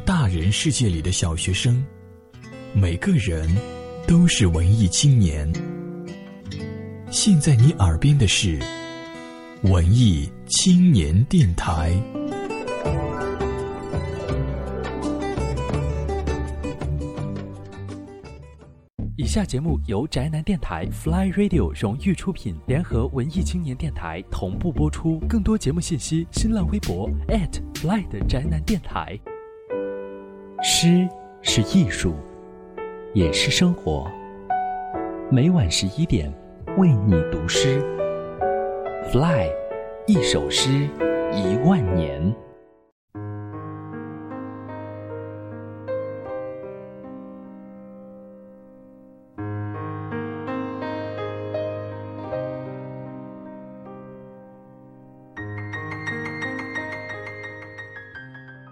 大人世界里的小学生，每个人都是文艺青年。现在你耳边的是文艺青年电台。以下节目由宅男电台 Fly Radio 荣誉出品，联合文艺青年电台同步播出。更多节目信息，新浪微博 @Fly 的宅男电台。诗是艺术，也是生活。每晚十一点，为你读诗。Fly，一首诗，一万年。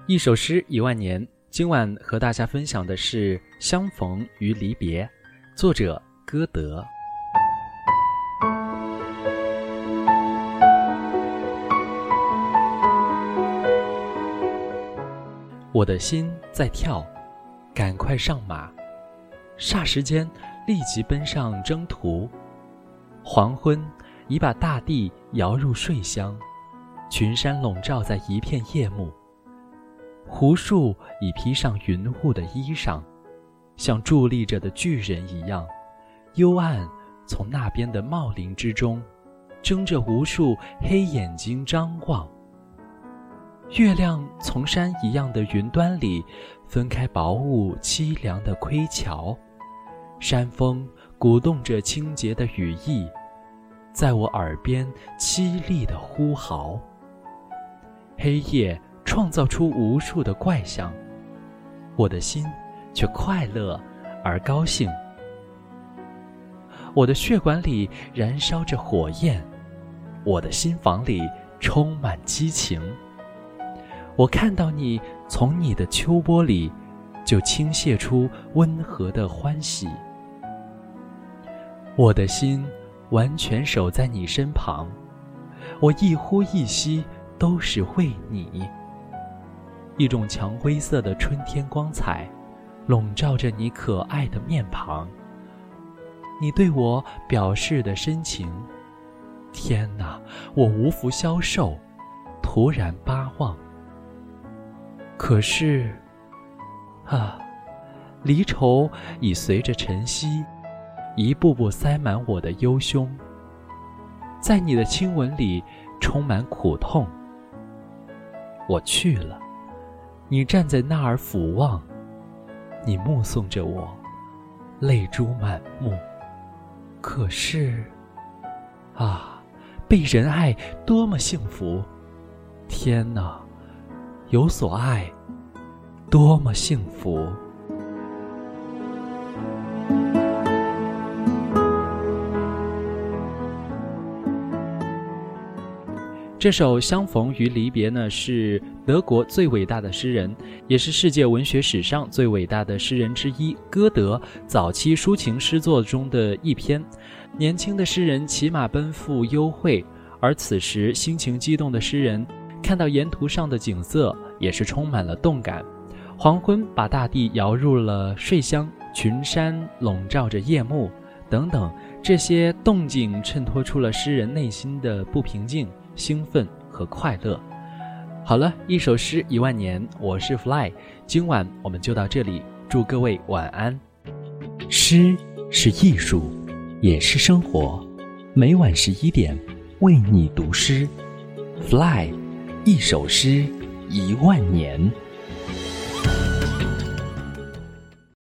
一首诗一万年。今晚和大家分享的是《相逢与离别》，作者歌德。我的心在跳，赶快上马，霎时间立即奔上征途。黄昏已把大地摇入睡乡，群山笼罩在一片夜幕。湖树已披上云雾的衣裳，像伫立着的巨人一样，幽暗从那边的茂林之中，睁着无数黑眼睛张望。月亮从山一样的云端里分开薄雾凄凉的盔桥，山风鼓动着清洁的羽翼，在我耳边凄厉的呼号。黑夜。创造出无数的怪象，我的心却快乐而高兴。我的血管里燃烧着火焰，我的心房里充满激情。我看到你从你的秋波里就倾泻出温和的欢喜，我的心完全守在你身旁，我一呼一吸都是为你。一种蔷灰色的春天光彩，笼罩着你可爱的面庞。你对我表示的深情，天哪，我无福消受，徒然巴望。可是，啊，离愁已随着晨曦，一步步塞满我的忧胸。在你的亲吻里，充满苦痛。我去了。你站在那儿俯望，你目送着我，泪珠满目。可是，啊，被人爱多么幸福！天哪，有所爱，多么幸福！这首《相逢与离别》呢，是德国最伟大的诗人，也是世界文学史上最伟大的诗人之一——歌德早期抒情诗作中的一篇。年轻的诗人骑马奔赴幽会，而此时心情激动的诗人看到沿途上的景色，也是充满了动感。黄昏把大地摇入了睡乡，群山笼罩着夜幕，等等，这些动静衬托出了诗人内心的不平静。兴奋和快乐。好了，一首诗一万年，我是 Fly，今晚我们就到这里，祝各位晚安。诗是艺术，也是生活。每晚十一点，为你读诗。Fly，一首诗一万年。